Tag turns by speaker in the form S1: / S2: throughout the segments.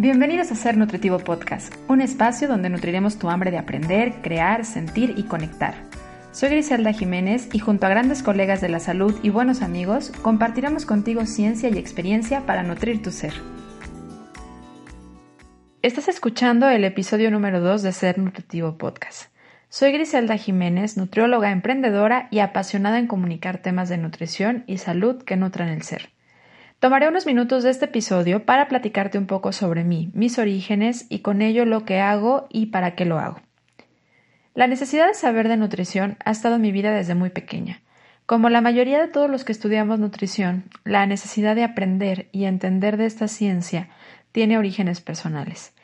S1: Bienvenidos a Ser Nutritivo Podcast, un espacio donde nutriremos tu hambre de aprender, crear, sentir y conectar. Soy Griselda Jiménez y junto a grandes colegas de la salud y buenos amigos, compartiremos contigo ciencia y experiencia para nutrir tu ser. Estás escuchando el episodio número 2 de Ser Nutritivo Podcast. Soy Griselda Jiménez, nutrióloga emprendedora y apasionada en comunicar temas de nutrición y salud que nutran el ser. Tomaré unos minutos de este episodio para platicarte un poco sobre mí, mis orígenes y con ello lo que hago y para qué lo hago. La necesidad de saber de nutrición ha estado en mi vida desde muy pequeña. Como la mayoría de todos los que estudiamos nutrición, la necesidad de aprender y entender de esta ciencia tiene orígenes personales.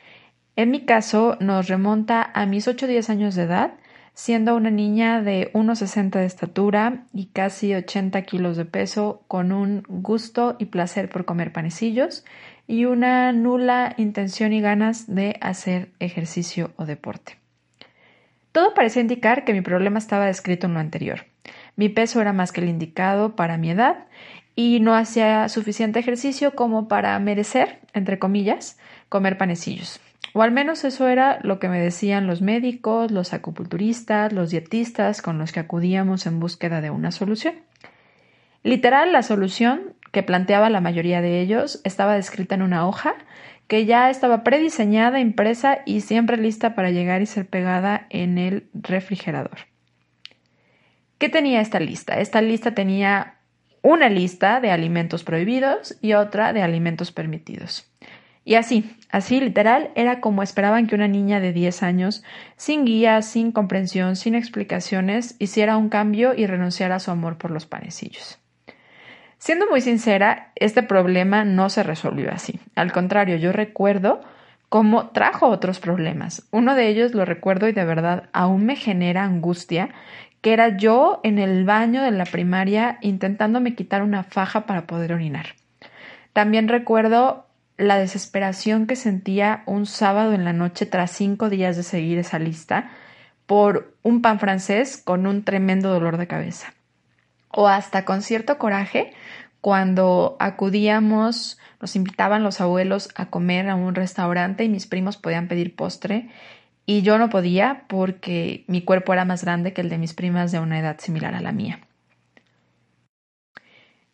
S1: En mi caso, nos remonta a mis 8 o 10 años de edad, siendo una niña de 1,60 de estatura y casi 80 kilos de peso, con un gusto y placer por comer panecillos y una nula intención y ganas de hacer ejercicio o deporte. Todo parecía indicar que mi problema estaba descrito en lo anterior. Mi peso era más que el indicado para mi edad y no hacía suficiente ejercicio como para merecer, entre comillas, comer panecillos. O al menos eso era lo que me decían los médicos, los acupunturistas, los dietistas con los que acudíamos en búsqueda de una solución. Literal, la solución que planteaba la mayoría de ellos estaba descrita en una hoja que ya estaba prediseñada, impresa y siempre lista para llegar y ser pegada en el refrigerador. ¿Qué tenía esta lista? Esta lista tenía una lista de alimentos prohibidos y otra de alimentos permitidos. Y así, así literal, era como esperaban que una niña de 10 años, sin guía, sin comprensión, sin explicaciones, hiciera un cambio y renunciara a su amor por los panecillos. Siendo muy sincera, este problema no se resolvió así. Al contrario, yo recuerdo cómo trajo otros problemas. Uno de ellos lo recuerdo y de verdad aún me genera angustia, que era yo en el baño de la primaria intentándome quitar una faja para poder orinar. También recuerdo la desesperación que sentía un sábado en la noche tras cinco días de seguir esa lista por un pan francés con un tremendo dolor de cabeza. O hasta con cierto coraje cuando acudíamos, nos invitaban los abuelos a comer a un restaurante y mis primos podían pedir postre y yo no podía porque mi cuerpo era más grande que el de mis primas de una edad similar a la mía.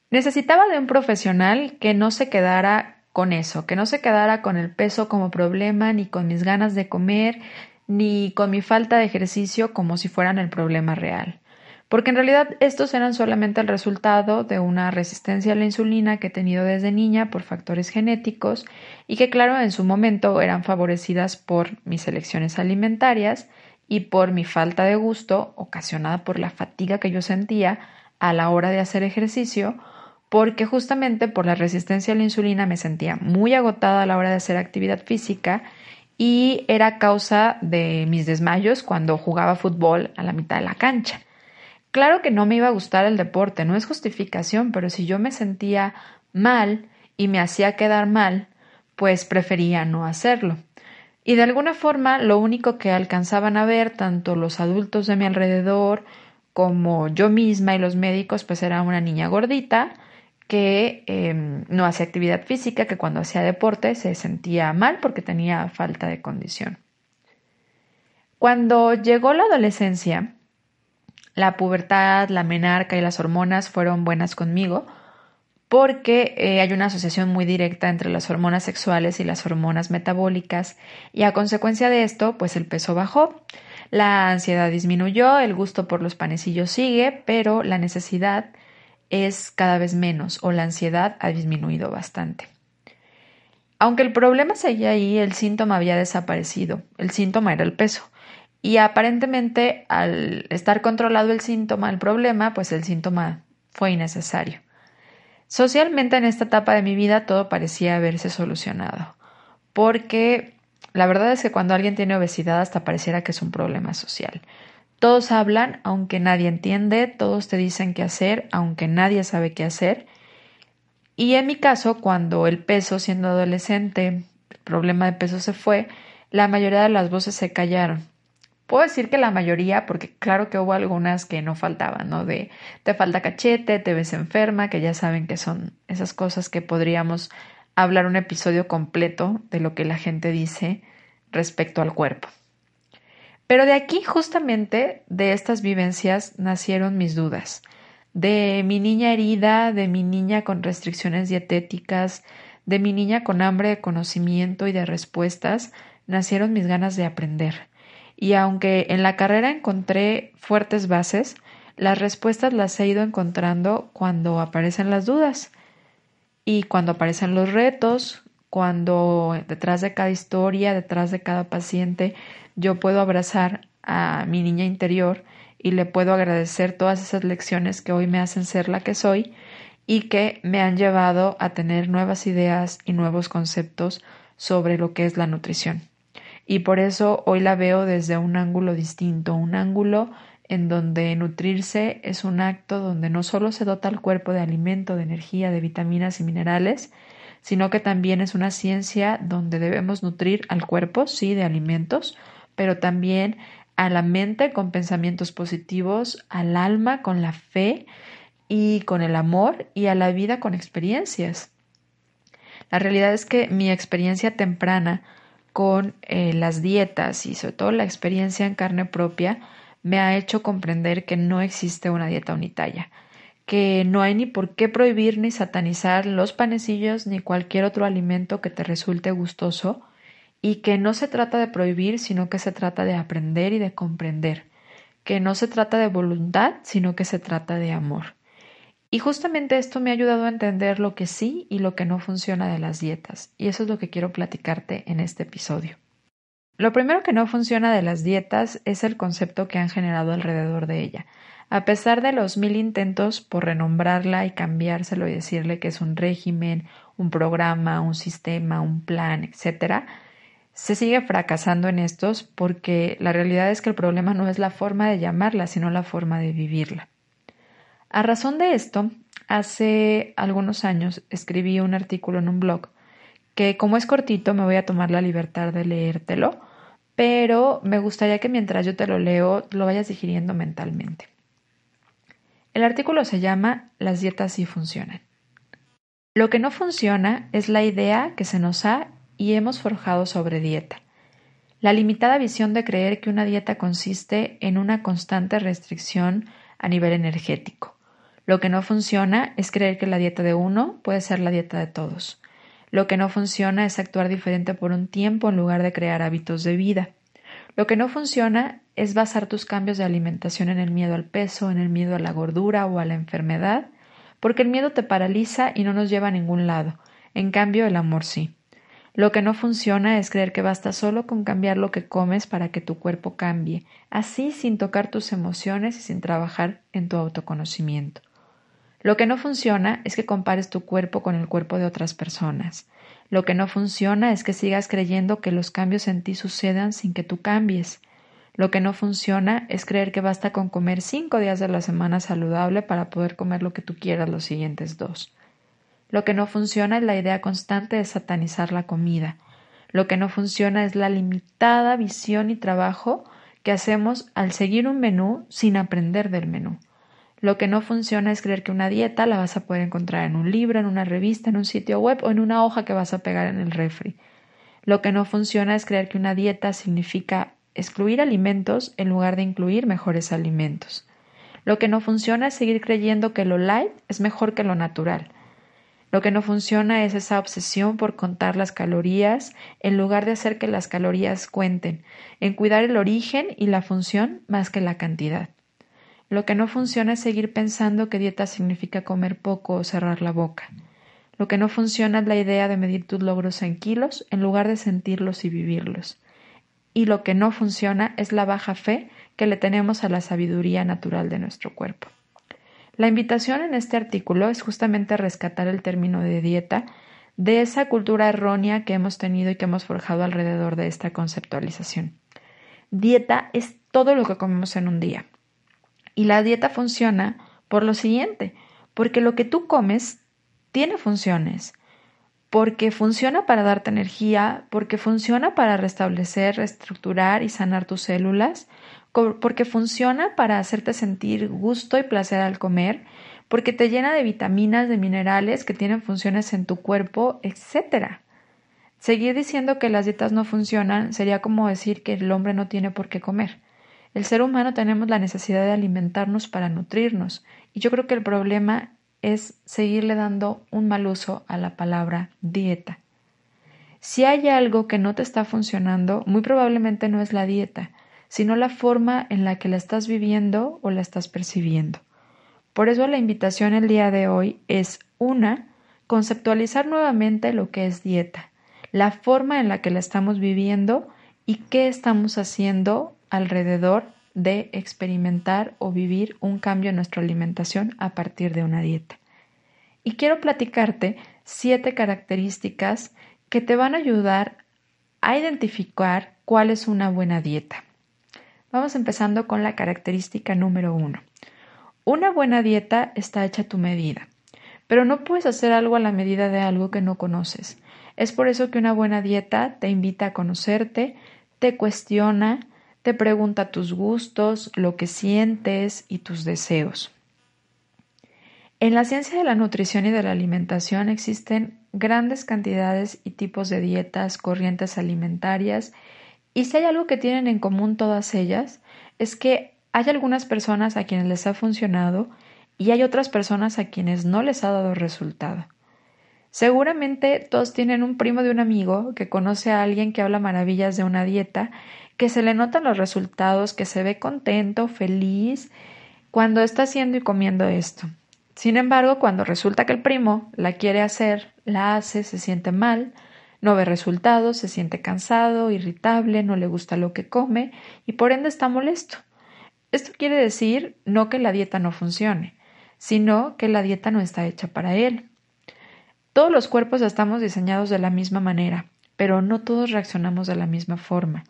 S1: Necesitaba de un profesional que no se quedara con eso, que no se quedara con el peso como problema, ni con mis ganas de comer, ni con mi falta de ejercicio como si fueran el problema real. Porque en realidad estos eran solamente el resultado de una resistencia a la insulina que he tenido desde niña por factores genéticos y que claro en su momento eran favorecidas por mis elecciones alimentarias y por mi falta de gusto ocasionada por la fatiga que yo sentía a la hora de hacer ejercicio porque justamente por la resistencia a la insulina me sentía muy agotada a la hora de hacer actividad física y era causa de mis desmayos cuando jugaba fútbol a la mitad de la cancha. Claro que no me iba a gustar el deporte, no es justificación, pero si yo me sentía mal y me hacía quedar mal, pues prefería no hacerlo. Y de alguna forma lo único que alcanzaban a ver tanto los adultos de mi alrededor como yo misma y los médicos pues era una niña gordita, que em, no hacía actividad física, que cuando hacía deporte se sentía mal porque tenía falta de condición. Cuando llegó la adolescencia, la pubertad, la menarca y las hormonas fueron buenas conmigo porque eh, hay una asociación muy directa entre las hormonas sexuales y las hormonas metabólicas y a consecuencia de esto, pues el peso bajó, la ansiedad disminuyó, el gusto por los panecillos sigue, pero la necesidad es cada vez menos o la ansiedad ha disminuido bastante. Aunque el problema seguía ahí, el síntoma había desaparecido. El síntoma era el peso. Y aparentemente, al estar controlado el síntoma, el problema, pues el síntoma fue innecesario. Socialmente en esta etapa de mi vida todo parecía haberse solucionado, porque la verdad es que cuando alguien tiene obesidad hasta pareciera que es un problema social. Todos hablan aunque nadie entiende, todos te dicen qué hacer aunque nadie sabe qué hacer. Y en mi caso, cuando el peso, siendo adolescente, el problema de peso se fue, la mayoría de las voces se callaron. Puedo decir que la mayoría, porque claro que hubo algunas que no faltaban, ¿no? De te falta cachete, te ves enferma, que ya saben que son esas cosas que podríamos hablar un episodio completo de lo que la gente dice respecto al cuerpo. Pero de aquí justamente, de estas vivencias, nacieron mis dudas. De mi niña herida, de mi niña con restricciones dietéticas, de mi niña con hambre de conocimiento y de respuestas, nacieron mis ganas de aprender. Y aunque en la carrera encontré fuertes bases, las respuestas las he ido encontrando cuando aparecen las dudas y cuando aparecen los retos, cuando detrás de cada historia, detrás de cada paciente, yo puedo abrazar a mi niña interior y le puedo agradecer todas esas lecciones que hoy me hacen ser la que soy y que me han llevado a tener nuevas ideas y nuevos conceptos sobre lo que es la nutrición. Y por eso hoy la veo desde un ángulo distinto, un ángulo en donde nutrirse es un acto donde no solo se dota al cuerpo de alimento, de energía, de vitaminas y minerales, sino que también es una ciencia donde debemos nutrir al cuerpo, sí, de alimentos, pero también a la mente con pensamientos positivos, al alma con la fe y con el amor y a la vida con experiencias. La realidad es que mi experiencia temprana con eh, las dietas y sobre todo la experiencia en carne propia me ha hecho comprender que no existe una dieta unitaria, que no hay ni por qué prohibir ni satanizar los panecillos ni cualquier otro alimento que te resulte gustoso, y que no se trata de prohibir, sino que se trata de aprender y de comprender, que no se trata de voluntad, sino que se trata de amor. Y justamente esto me ha ayudado a entender lo que sí y lo que no funciona de las dietas, y eso es lo que quiero platicarte en este episodio. Lo primero que no funciona de las dietas es el concepto que han generado alrededor de ella. A pesar de los mil intentos por renombrarla y cambiárselo y decirle que es un régimen, un programa, un sistema, un plan, etc., se sigue fracasando en estos porque la realidad es que el problema no es la forma de llamarla, sino la forma de vivirla. A razón de esto, hace algunos años escribí un artículo en un blog que como es cortito me voy a tomar la libertad de leértelo pero me gustaría que mientras yo te lo leo lo vayas digiriendo mentalmente. El artículo se llama Las dietas sí funcionan. Lo que no funciona es la idea que se nos ha y hemos forjado sobre dieta. La limitada visión de creer que una dieta consiste en una constante restricción a nivel energético. Lo que no funciona es creer que la dieta de uno puede ser la dieta de todos. Lo que no funciona es actuar diferente por un tiempo en lugar de crear hábitos de vida. Lo que no funciona es basar tus cambios de alimentación en el miedo al peso, en el miedo a la gordura o a la enfermedad, porque el miedo te paraliza y no nos lleva a ningún lado. En cambio, el amor sí. Lo que no funciona es creer que basta solo con cambiar lo que comes para que tu cuerpo cambie, así sin tocar tus emociones y sin trabajar en tu autoconocimiento. Lo que no funciona es que compares tu cuerpo con el cuerpo de otras personas. Lo que no funciona es que sigas creyendo que los cambios en ti sucedan sin que tú cambies. Lo que no funciona es creer que basta con comer cinco días de la semana saludable para poder comer lo que tú quieras los siguientes dos. Lo que no funciona es la idea constante de satanizar la comida. Lo que no funciona es la limitada visión y trabajo que hacemos al seguir un menú sin aprender del menú. Lo que no funciona es creer que una dieta la vas a poder encontrar en un libro, en una revista, en un sitio web o en una hoja que vas a pegar en el refri. Lo que no funciona es creer que una dieta significa excluir alimentos en lugar de incluir mejores alimentos. Lo que no funciona es seguir creyendo que lo light es mejor que lo natural. Lo que no funciona es esa obsesión por contar las calorías en lugar de hacer que las calorías cuenten, en cuidar el origen y la función más que la cantidad. Lo que no funciona es seguir pensando que dieta significa comer poco o cerrar la boca. Lo que no funciona es la idea de medir tus logros en kilos en lugar de sentirlos y vivirlos. Y lo que no funciona es la baja fe que le tenemos a la sabiduría natural de nuestro cuerpo. La invitación en este artículo es justamente rescatar el término de dieta de esa cultura errónea que hemos tenido y que hemos forjado alrededor de esta conceptualización. Dieta es todo lo que comemos en un día. Y la dieta funciona por lo siguiente, porque lo que tú comes tiene funciones, porque funciona para darte energía, porque funciona para restablecer, reestructurar y sanar tus células, porque funciona para hacerte sentir gusto y placer al comer, porque te llena de vitaminas, de minerales que tienen funciones en tu cuerpo, etc. Seguir diciendo que las dietas no funcionan sería como decir que el hombre no tiene por qué comer. El ser humano tenemos la necesidad de alimentarnos para nutrirnos, y yo creo que el problema es seguirle dando un mal uso a la palabra dieta. Si hay algo que no te está funcionando, muy probablemente no es la dieta, sino la forma en la que la estás viviendo o la estás percibiendo. Por eso la invitación el día de hoy es una, conceptualizar nuevamente lo que es dieta la forma en la que la estamos viviendo y qué estamos haciendo alrededor de experimentar o vivir un cambio en nuestra alimentación a partir de una dieta. Y quiero platicarte siete características que te van a ayudar a identificar cuál es una buena dieta. Vamos empezando con la característica número uno. Una buena dieta está hecha a tu medida, pero no puedes hacer algo a la medida de algo que no conoces. Es por eso que una buena dieta te invita a conocerte, te cuestiona, te pregunta tus gustos, lo que sientes y tus deseos. En la ciencia de la nutrición y de la alimentación existen grandes cantidades y tipos de dietas, corrientes alimentarias, y si hay algo que tienen en común todas ellas, es que hay algunas personas a quienes les ha funcionado y hay otras personas a quienes no les ha dado resultado. Seguramente todos tienen un primo de un amigo que conoce a alguien que habla maravillas de una dieta, que se le notan los resultados, que se ve contento, feliz cuando está haciendo y comiendo esto. Sin embargo, cuando resulta que el primo la quiere hacer, la hace, se siente mal, no ve resultados, se siente cansado, irritable, no le gusta lo que come y por ende está molesto. Esto quiere decir no que la dieta no funcione, sino que la dieta no está hecha para él. Todos los cuerpos estamos diseñados de la misma manera, pero no todos reaccionamos de la misma forma.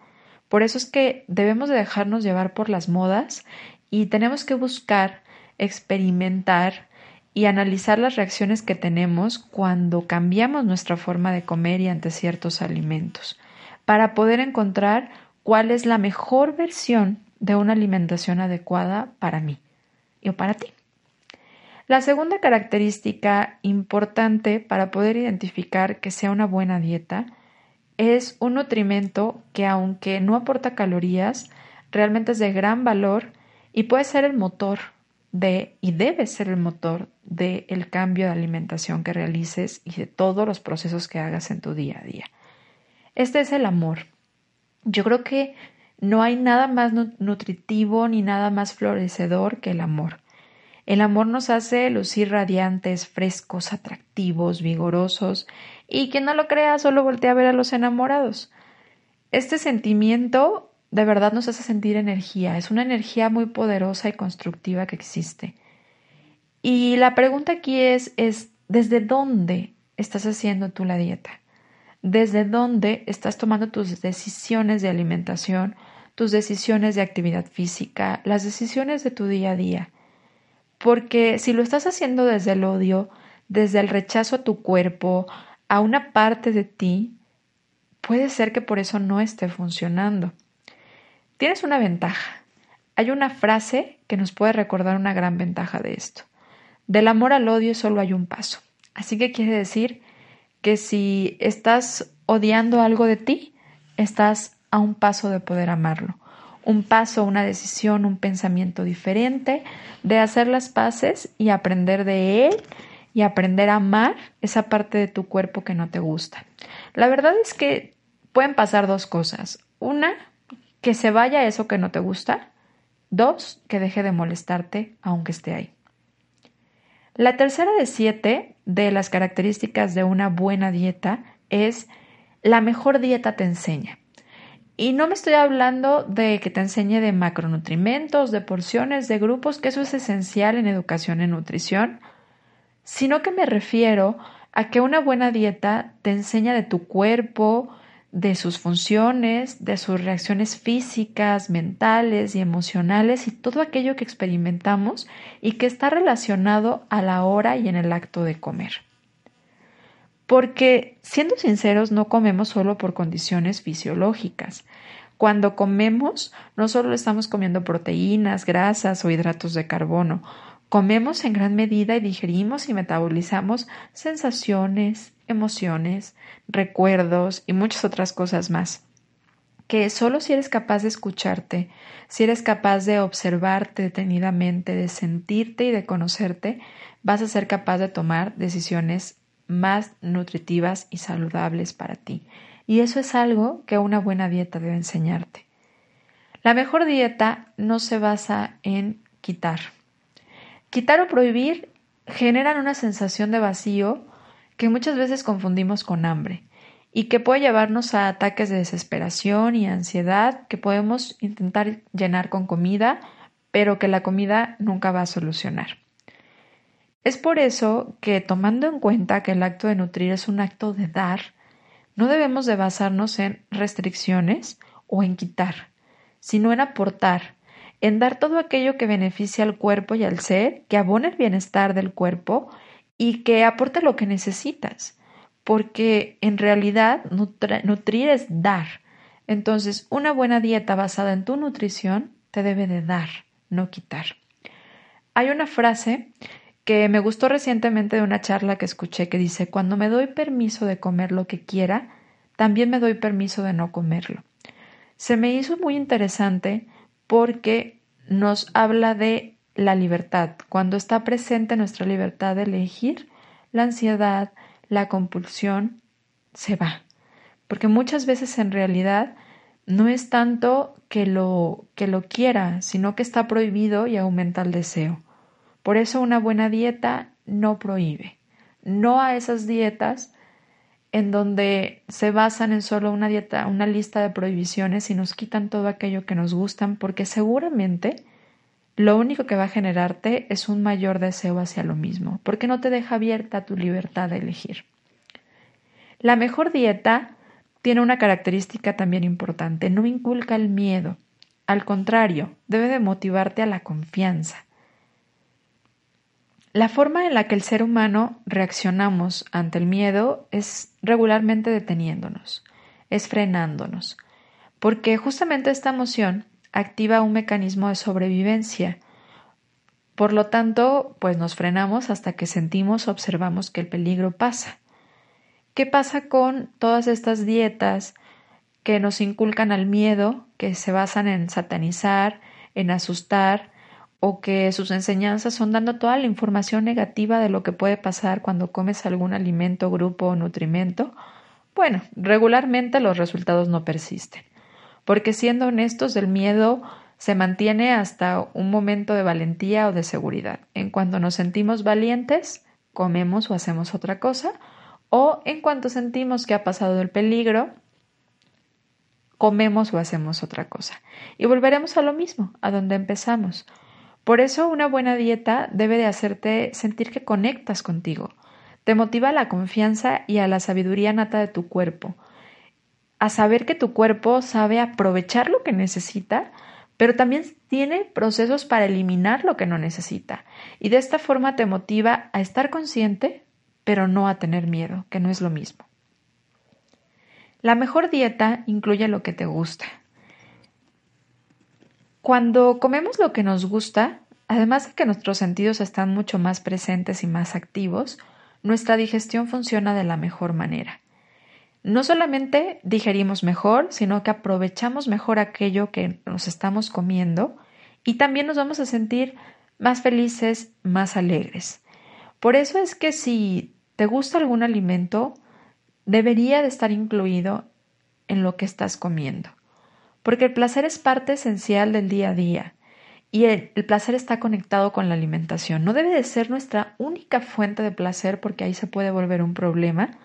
S1: Por eso es que debemos de dejarnos llevar por las modas y tenemos que buscar, experimentar y analizar las reacciones que tenemos cuando cambiamos nuestra forma de comer y ante ciertos alimentos, para poder encontrar cuál es la mejor versión de una alimentación adecuada para mí y para ti. La segunda característica importante para poder identificar que sea una buena dieta es un nutrimento que aunque no aporta calorías, realmente es de gran valor y puede ser el motor de y debe ser el motor del el cambio de alimentación que realices y de todos los procesos que hagas en tu día a día. Este es el amor. Yo creo que no hay nada más nutritivo ni nada más florecedor que el amor. El amor nos hace lucir radiantes, frescos, atractivos, vigorosos, y quien no lo crea solo voltea a ver a los enamorados. Este sentimiento de verdad nos hace sentir energía, es una energía muy poderosa y constructiva que existe. Y la pregunta aquí es, es ¿desde dónde estás haciendo tú la dieta? ¿Desde dónde estás tomando tus decisiones de alimentación, tus decisiones de actividad física, las decisiones de tu día a día? Porque si lo estás haciendo desde el odio, desde el rechazo a tu cuerpo, a una parte de ti, puede ser que por eso no esté funcionando. Tienes una ventaja. Hay una frase que nos puede recordar una gran ventaja de esto. Del amor al odio solo hay un paso. Así que quiere decir que si estás odiando algo de ti, estás a un paso de poder amarlo un paso, una decisión, un pensamiento diferente, de hacer las paces y aprender de él y aprender a amar esa parte de tu cuerpo que no te gusta. La verdad es que pueden pasar dos cosas. Una, que se vaya eso que no te gusta. Dos, que deje de molestarte aunque esté ahí. La tercera de siete de las características de una buena dieta es la mejor dieta te enseña. Y no me estoy hablando de que te enseñe de macronutrimentos, de porciones, de grupos, que eso es esencial en educación en nutrición, sino que me refiero a que una buena dieta te enseña de tu cuerpo, de sus funciones, de sus reacciones físicas, mentales y emocionales y todo aquello que experimentamos y que está relacionado a la hora y en el acto de comer. Porque, siendo sinceros, no comemos solo por condiciones fisiológicas. Cuando comemos, no solo estamos comiendo proteínas, grasas o hidratos de carbono. Comemos en gran medida y digerimos y metabolizamos sensaciones, emociones, recuerdos y muchas otras cosas más. Que solo si eres capaz de escucharte, si eres capaz de observarte detenidamente, de sentirte y de conocerte, vas a ser capaz de tomar decisiones más nutritivas y saludables para ti. Y eso es algo que una buena dieta debe enseñarte. La mejor dieta no se basa en quitar. Quitar o prohibir generan una sensación de vacío que muchas veces confundimos con hambre y que puede llevarnos a ataques de desesperación y ansiedad que podemos intentar llenar con comida, pero que la comida nunca va a solucionar. Es por eso que, tomando en cuenta que el acto de nutrir es un acto de dar, no debemos de basarnos en restricciones o en quitar, sino en aportar, en dar todo aquello que beneficia al cuerpo y al ser, que abone el bienestar del cuerpo y que aporte lo que necesitas, porque en realidad nutrir es dar. Entonces, una buena dieta basada en tu nutrición te debe de dar, no quitar. Hay una frase que me gustó recientemente de una charla que escuché que dice, cuando me doy permiso de comer lo que quiera, también me doy permiso de no comerlo. Se me hizo muy interesante porque nos habla de la libertad. Cuando está presente nuestra libertad de elegir, la ansiedad, la compulsión se va. Porque muchas veces en realidad no es tanto que lo que lo quiera, sino que está prohibido y aumenta el deseo. Por eso una buena dieta no prohíbe. No a esas dietas en donde se basan en solo una dieta, una lista de prohibiciones y nos quitan todo aquello que nos gustan, porque seguramente lo único que va a generarte es un mayor deseo hacia lo mismo, porque no te deja abierta tu libertad de elegir. La mejor dieta tiene una característica también importante, no inculca el miedo, al contrario, debe de motivarte a la confianza. La forma en la que el ser humano reaccionamos ante el miedo es regularmente deteniéndonos, es frenándonos, porque justamente esta emoción activa un mecanismo de sobrevivencia. Por lo tanto, pues nos frenamos hasta que sentimos, observamos que el peligro pasa. ¿Qué pasa con todas estas dietas que nos inculcan al miedo, que se basan en satanizar, en asustar, o que sus enseñanzas son dando toda la información negativa de lo que puede pasar cuando comes algún alimento, grupo o nutrimento, bueno, regularmente los resultados no persisten. Porque siendo honestos, el miedo se mantiene hasta un momento de valentía o de seguridad. En cuanto nos sentimos valientes, comemos o hacemos otra cosa, o en cuanto sentimos que ha pasado el peligro, comemos o hacemos otra cosa. Y volveremos a lo mismo, a donde empezamos. Por eso una buena dieta debe de hacerte sentir que conectas contigo. Te motiva a la confianza y a la sabiduría nata de tu cuerpo, a saber que tu cuerpo sabe aprovechar lo que necesita, pero también tiene procesos para eliminar lo que no necesita. Y de esta forma te motiva a estar consciente, pero no a tener miedo, que no es lo mismo. La mejor dieta incluye lo que te gusta. Cuando comemos lo que nos gusta, además de que nuestros sentidos están mucho más presentes y más activos, nuestra digestión funciona de la mejor manera. No solamente digerimos mejor, sino que aprovechamos mejor aquello que nos estamos comiendo y también nos vamos a sentir más felices, más alegres. Por eso es que si te gusta algún alimento, debería de estar incluido en lo que estás comiendo porque el placer es parte esencial del día a día y el, placer está conectado con la alimentación. No debe de ser nuestra única fuente de placer porque ahí se puede volver un problema,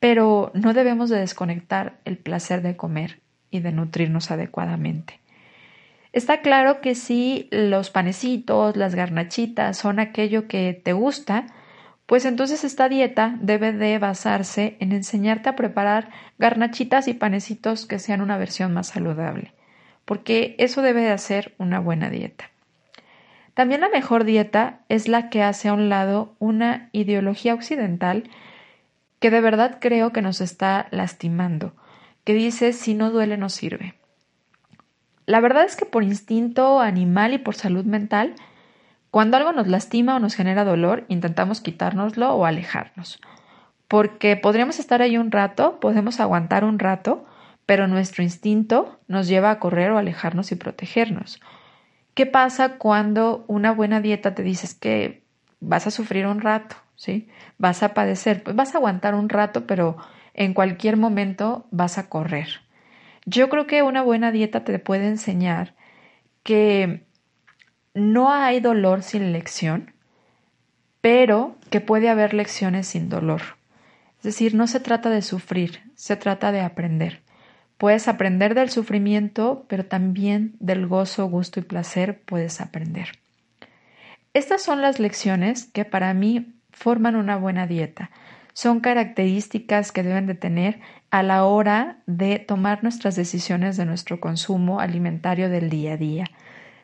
S1: pero no debemos de desconectar el placer de comer y de nutrirnos adecuadamente. Está claro que si los panecitos, las garnachitas son aquello que te gusta, pues entonces esta dieta debe de basarse en enseñarte a preparar garnachitas y panecitos que sean una versión más saludable, porque eso debe de hacer una buena dieta. También la mejor dieta es la que hace a un lado una ideología occidental que de verdad creo que nos está lastimando, que dice si no duele no sirve. La verdad es que por instinto animal y por salud mental Cuando algo nos lastima o nos genera dolor, intentamos quitárnoslo o alejarnos. Porque podríamos estar ahí un rato, podemos aguantar un rato, pero nuestro instinto nos lleva a correr o alejarnos y protegernos. ¿Qué pasa cuando una buena dieta te dices que vas a sufrir un rato, ¿sí? Vas a padecer, pues vas a aguantar un rato, pero en cualquier momento vas a correr. Yo creo que una buena dieta te puede enseñar que no hay dolor sin lección, pero que puede haber lecciones sin dolor. Es decir, no se trata de sufrir, se trata de aprender. Puedes aprender del sufrimiento, pero también del gozo, gusto y placer puedes aprender. Estas son las lecciones que para mí forman una buena dieta. Son características que deben de tener a la hora de tomar nuestras decisiones de nuestro consumo alimentario del día a día.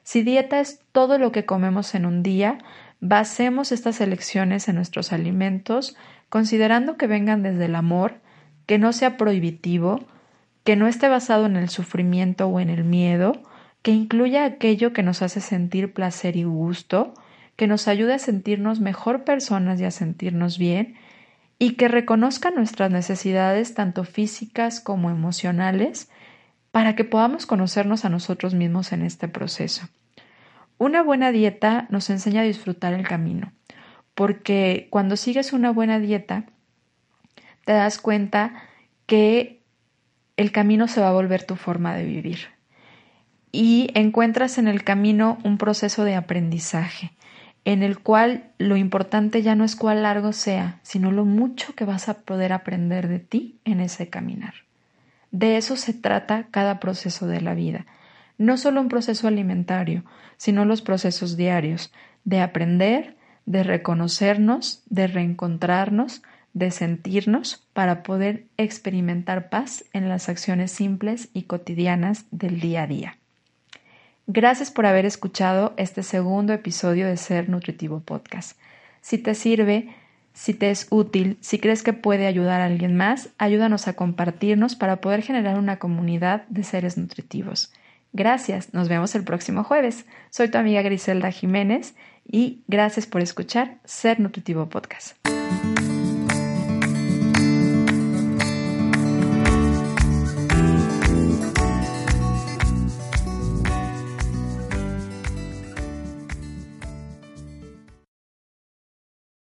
S1: Si dieta es todo lo que comemos en un día, basemos estas elecciones en nuestros alimentos, considerando que vengan desde el amor, que no sea prohibitivo, que no esté basado en el sufrimiento o en el miedo, que incluya aquello que nos hace sentir placer y gusto, que nos ayude a sentirnos mejor personas y a sentirnos bien, y que reconozca nuestras necesidades tanto físicas como emocionales para que podamos conocernos a nosotros mismos en este proceso. Una buena dieta nos enseña a disfrutar el camino, porque cuando sigues una buena dieta, te das cuenta que el camino se va a volver tu forma de vivir y encuentras en el camino un proceso de aprendizaje en el cual lo importante ya no es cuál largo sea, sino lo mucho que vas a poder aprender de ti en ese caminar. De eso se trata cada proceso de la vida, no solo un proceso alimentario, sino los procesos diarios, de aprender, de reconocernos, de reencontrarnos, de sentirnos para poder experimentar paz en las acciones simples y cotidianas del día a día. Gracias por haber escuchado este segundo episodio de Ser Nutritivo Podcast. Si te sirve, si te es útil, si crees que puede ayudar a alguien más, ayúdanos a compartirnos para poder generar una comunidad de seres nutritivos. Gracias, nos vemos el próximo jueves. Soy tu amiga Griselda Jiménez y gracias por escuchar Ser Nutritivo Podcast.